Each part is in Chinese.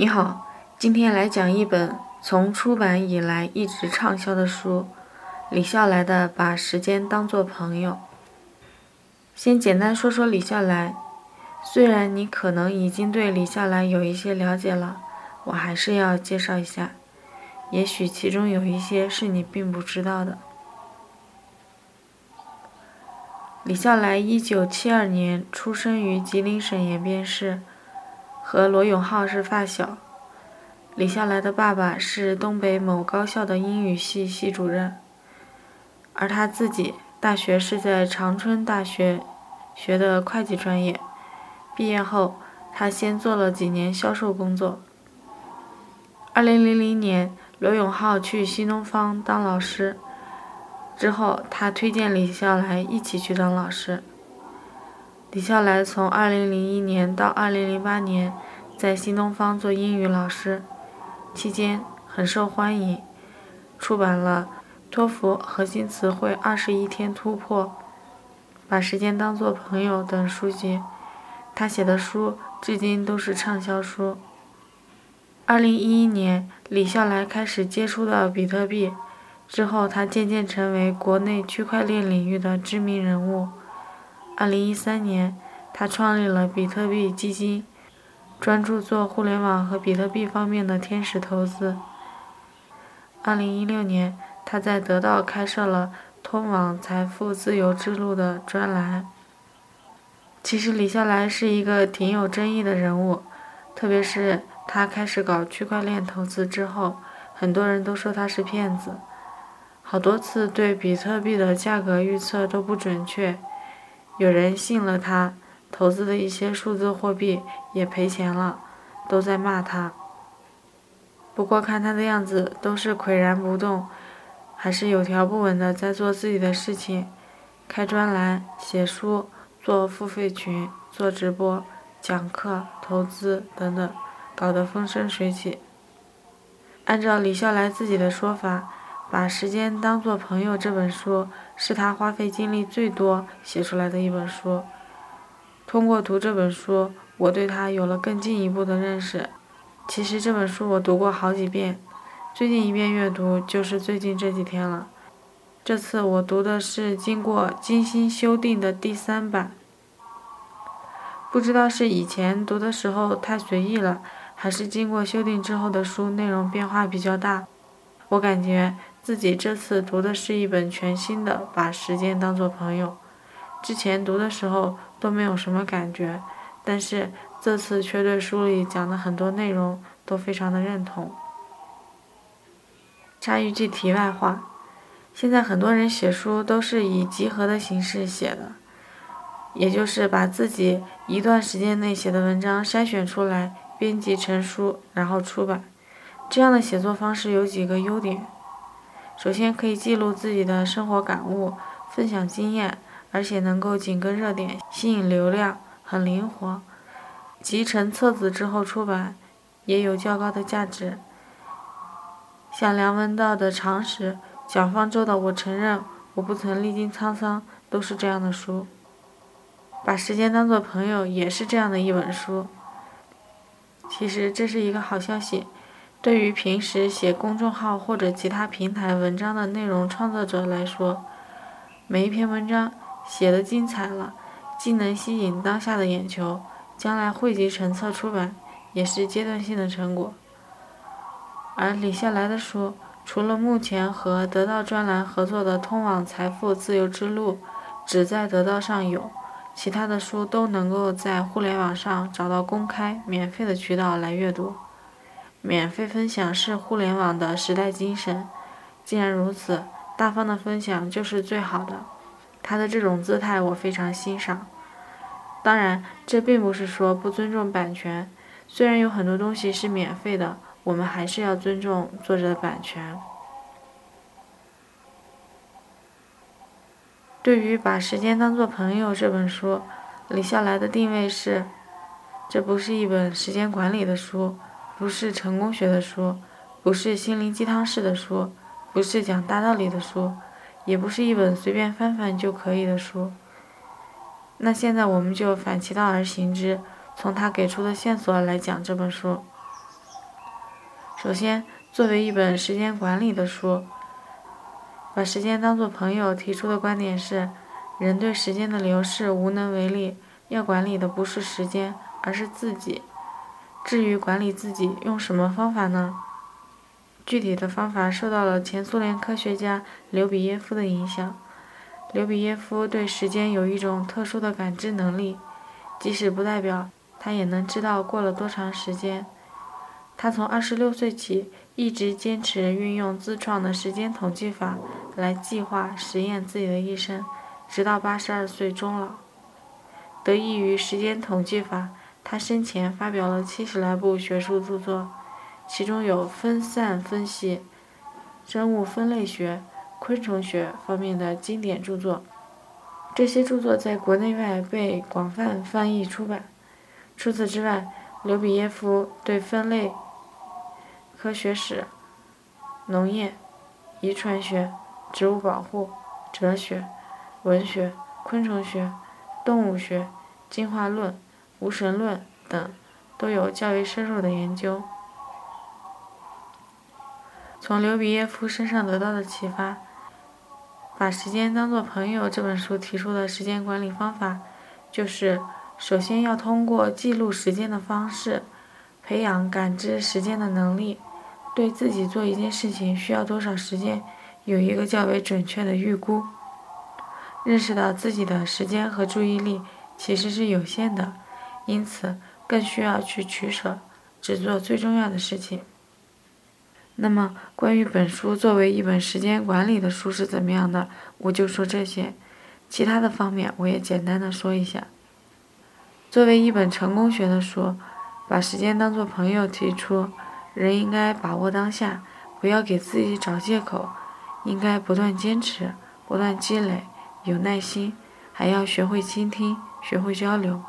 你好，今天来讲一本从出版以来一直畅销的书——李笑来的《把时间当作朋友》。先简单说说李笑来，虽然你可能已经对李笑来有一些了解了，我还是要介绍一下，也许其中有一些是你并不知道的。李笑来一九七二年出生于吉林省延边市。和罗永浩是发小。李笑来的爸爸是东北某高校的英语系系主任，而他自己大学是在长春大学学的会计专业。毕业后，他先做了几年销售工作。二零零零年，罗永浩去新东方当老师，之后他推荐李笑来一起去当老师。李笑来从2001年到2008年在新东方做英语老师，期间很受欢迎，出版了《托福核心词汇二十一天突破》《把时间当作朋友》等书籍。他写的书至今都是畅销书。2011年，李笑来开始接触到比特币，之后他渐渐成为国内区块链领域的知名人物。二零一三年，他创立了比特币基金，专注做互联网和比特币方面的天使投资。二零一六年，他在得到开设了“通往财富自由之路”的专栏。其实李笑来是一个挺有争议的人物，特别是他开始搞区块链投资之后，很多人都说他是骗子，好多次对比特币的价格预测都不准确。有人信了他投资的一些数字货币，也赔钱了，都在骂他。不过看他的样子，都是岿然不动，还是有条不紊的在做自己的事情，开专栏、写书、做付费群、做直播、讲课、投资等等，搞得风生水起。按照李笑来自己的说法。把时间当作朋友这本书是他花费精力最多写出来的一本书。通过读这本书，我对他有了更进一步的认识。其实这本书我读过好几遍，最近一遍阅读就是最近这几天了。这次我读的是经过精心修订的第三版。不知道是以前读的时候太随意了，还是经过修订之后的书内容变化比较大。我感觉。自己这次读的是一本全新的《把时间当作朋友》，之前读的时候都没有什么感觉，但是这次却对书里讲的很多内容都非常的认同。插一句题外话，现在很多人写书都是以集合的形式写的，也就是把自己一段时间内写的文章筛选出来，编辑成书，然后出版。这样的写作方式有几个优点。首先可以记录自己的生活感悟，分享经验，而且能够紧跟热点，吸引流量，很灵活。集成册子之后出版，也有较高的价值。像梁文道的《常识》，蒋方舟的《我承认我不曾历经沧桑》，都是这样的书。把时间当作朋友，也是这样的一本书。其实这是一个好消息。对于平时写公众号或者其他平台文章的内容创作者来说，每一篇文章写的精彩了，既能吸引当下的眼球，将来汇集成册出版也是阶段性的成果。而李笑来的书，除了目前和得到专栏合作的《通往财富自由之路》只在得到上有，其他的书都能够在互联网上找到公开免费的渠道来阅读。免费分享是互联网的时代精神。既然如此，大方的分享就是最好的。他的这种姿态我非常欣赏。当然，这并不是说不尊重版权。虽然有很多东西是免费的，我们还是要尊重作者的版权。对于《把时间当作朋友》这本书，李笑来的定位是：这不是一本时间管理的书。不是成功学的书，不是心灵鸡汤式的书，不是讲大道理的书，也不是一本随便翻翻就可以的书。那现在我们就反其道而行之，从他给出的线索来讲这本书。首先，作为一本时间管理的书，把时间当作朋友提出的观点是：人对时间的流逝无能为力，要管理的不是时间，而是自己。至于管理自己，用什么方法呢？具体的方法受到了前苏联科学家刘比耶夫的影响。刘比耶夫对时间有一种特殊的感知能力，即使不代表他也能知道过了多长时间。他从二十六岁起一直坚持运用自创的时间统计法来计划实验自己的一生，直到八十二岁终老。得益于时间统计法，他生前发表了七十来部学术著作，其中有分散分析、生物分类学、昆虫学方面的经典著作。这些著作在国内外被广泛翻译出版。除此之外，刘比耶夫对分类。科学史、农业、遗传学、植物保护、哲学、文学、昆虫学、动物学、进化论、无神论等都有较为深入的研究。从刘比耶夫身上得到的启发，《把时间当作朋友》这本书提出的时间管理方法，就是首先要通过记录时间的方式，培养感知时间的能力。对自己做一件事情需要多少时间，有一个较为准确的预估。认识到自己的时间和注意力其实是有限的，因此更需要去取舍，只做最重要的事情。那么，关于本书作为一本时间管理的书是怎么样的，我就说这些。其他的方面我也简单的说一下。作为一本成功学的书，把时间当作朋友提出。人应该把握当下，不要给自己找借口，应该不断坚持，不断积累，有耐心，还要学会倾听，学会交流。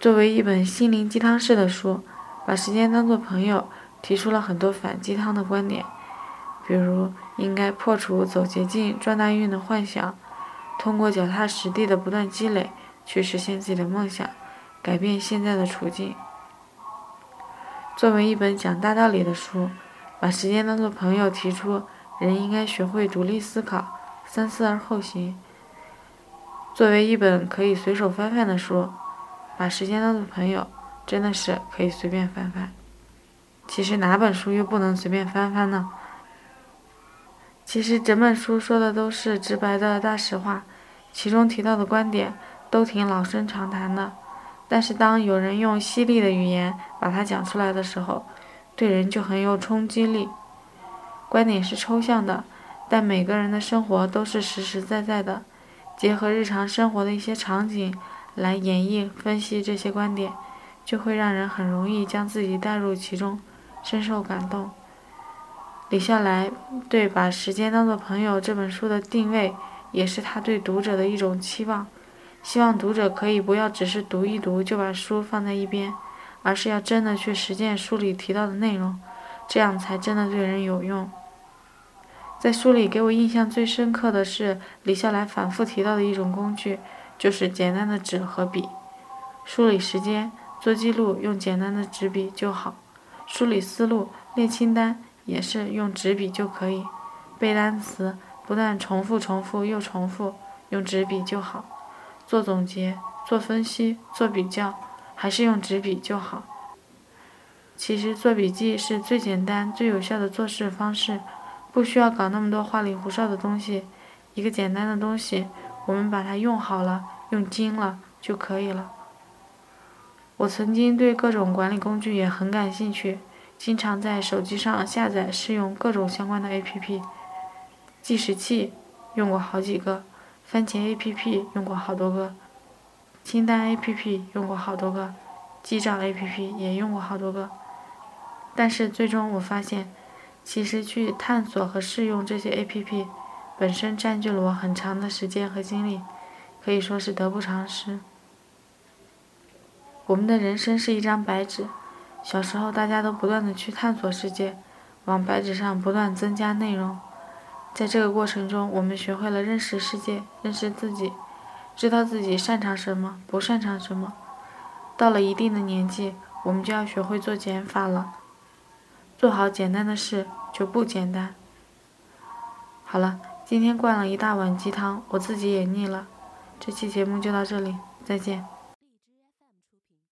作为一本心灵鸡汤式的书，把时间当作朋友，提出了很多反鸡汤的观点，比如应该破除走捷径赚大运的幻想，通过脚踏实地的不断积累，去实现自己的梦想，改变现在的处境。作为一本讲大道理的书，把时间当作朋友，提出人应该学会独立思考，三思而后行。作为一本可以随手翻翻的书，把时间当做朋友，真的是可以随便翻翻。其实哪本书又不能随便翻翻呢？其实整本书说的都是直白的大实话，其中提到的观点都挺老生常谈的。但是当有人用犀利的语言把它讲出来的时候，对人就很有冲击力。观点是抽象的，但每个人的生活都是实实在在的。结合日常生活的一些场景来演绎分析这些观点，就会让人很容易将自己带入其中，深受感动。李笑来对《把时间当作朋友》这本书的定位，也是他对读者的一种期望。希望读者可以不要只是读一读就把书放在一边，而是要真的去实践书里提到的内容，这样才真的对人有用。在书里给我印象最深刻的是李笑来反复提到的一种工具，就是简单的纸和笔。梳理时间、做记录用简单的纸笔就好；梳理思路、列清单也是用纸笔就可以；背单词不断重复、重复又重复，用纸笔就好。做总结、做分析、做比较，还是用纸笔就好。其实做笔记是最简单、最有效的做事方式，不需要搞那么多花里胡哨的东西。一个简单的东西，我们把它用好了、用精了就可以了。我曾经对各种管理工具也很感兴趣，经常在手机上下载试用各种相关的 APP。计时器用过好几个。番茄 APP 用过好多个，清单 APP 用过好多个，记账 APP 也用过好多个，但是最终我发现，其实去探索和试用这些 APP，本身占据了我很长的时间和精力，可以说是得不偿失。我们的人生是一张白纸，小时候大家都不断的去探索世界，往白纸上不断增加内容。在这个过程中，我们学会了认识世界，认识自己，知道自己擅长什么，不擅长什么。到了一定的年纪，我们就要学会做减法了。做好简单的事就不简单。好了，今天灌了一大碗鸡汤，我自己也腻了。这期节目就到这里，再见。